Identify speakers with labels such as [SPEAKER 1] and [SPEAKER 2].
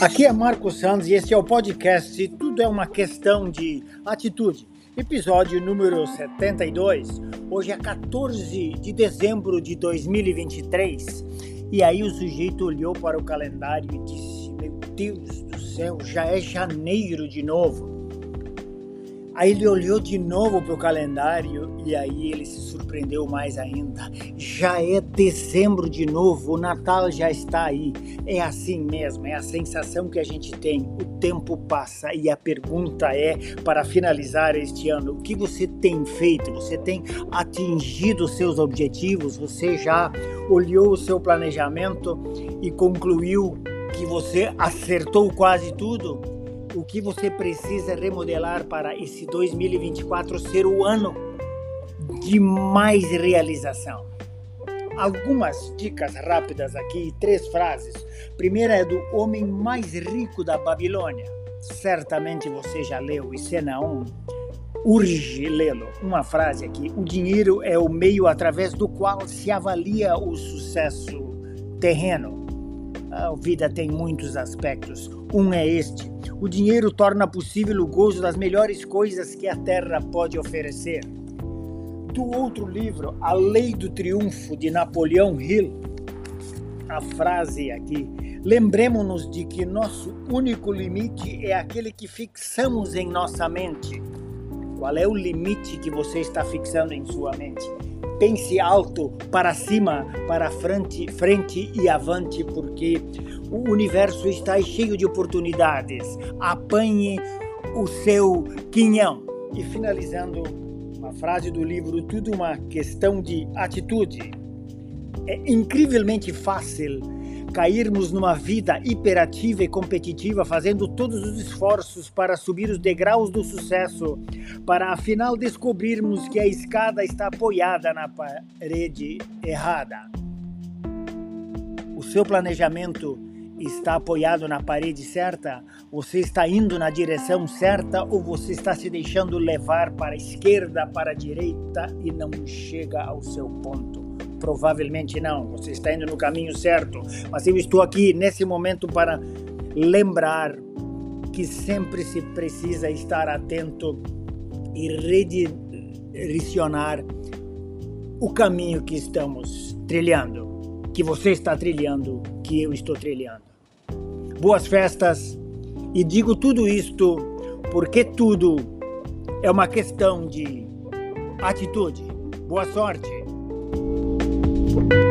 [SPEAKER 1] Aqui é Marcos Santos e este é o podcast Tudo é uma questão de atitude. Episódio número 72. Hoje é 14 de dezembro de 2023. E aí o sujeito olhou para o calendário e disse: Meu Deus do céu, já é janeiro de novo. Aí ele olhou de novo para o calendário e aí ele se surpreendeu mais ainda. Já é dezembro de novo, o Natal já está aí. É assim mesmo, é a sensação que a gente tem. O tempo passa e a pergunta é, para finalizar este ano, o que você tem feito? Você tem atingido seus objetivos? Você já olhou o seu planejamento e concluiu que você acertou quase tudo? O que você precisa remodelar para esse 2024 ser o ano de mais realização. Algumas dicas rápidas aqui, três frases. Primeira é do homem mais rico da Babilônia. Certamente você já leu, e cena 1 urge lê-lo. Uma frase aqui: o dinheiro é o meio através do qual se avalia o sucesso terreno. A vida tem muitos aspectos. Um é este: o dinheiro torna possível o gozo das melhores coisas que a terra pode oferecer. Do outro livro, A Lei do Triunfo, de Napoleão Hill, a frase aqui: lembremos-nos de que nosso único limite é aquele que fixamos em nossa mente. Qual é o limite que você está fixando em sua mente? Pense alto, para cima, para frente, frente e avante, porque o universo está cheio de oportunidades. Apanhe o seu quinhão. E finalizando, uma frase do livro Tudo uma questão de atitude. É incrivelmente fácil cairmos numa vida hiperativa e competitiva, fazendo todos os esforços para subir os degraus do sucesso, para afinal descobrirmos que a escada está apoiada na parede errada. O seu planejamento está apoiado na parede certa? Você está indo na direção certa ou você está se deixando levar para a esquerda, para a direita e não chega ao seu ponto? Provavelmente não, você está indo no caminho certo, mas eu estou aqui nesse momento para lembrar que sempre se precisa estar atento e redirecionar o caminho que estamos trilhando, que você está trilhando, que eu estou trilhando. Boas festas e digo tudo isto porque tudo é uma questão de atitude. Boa sorte! Thank you.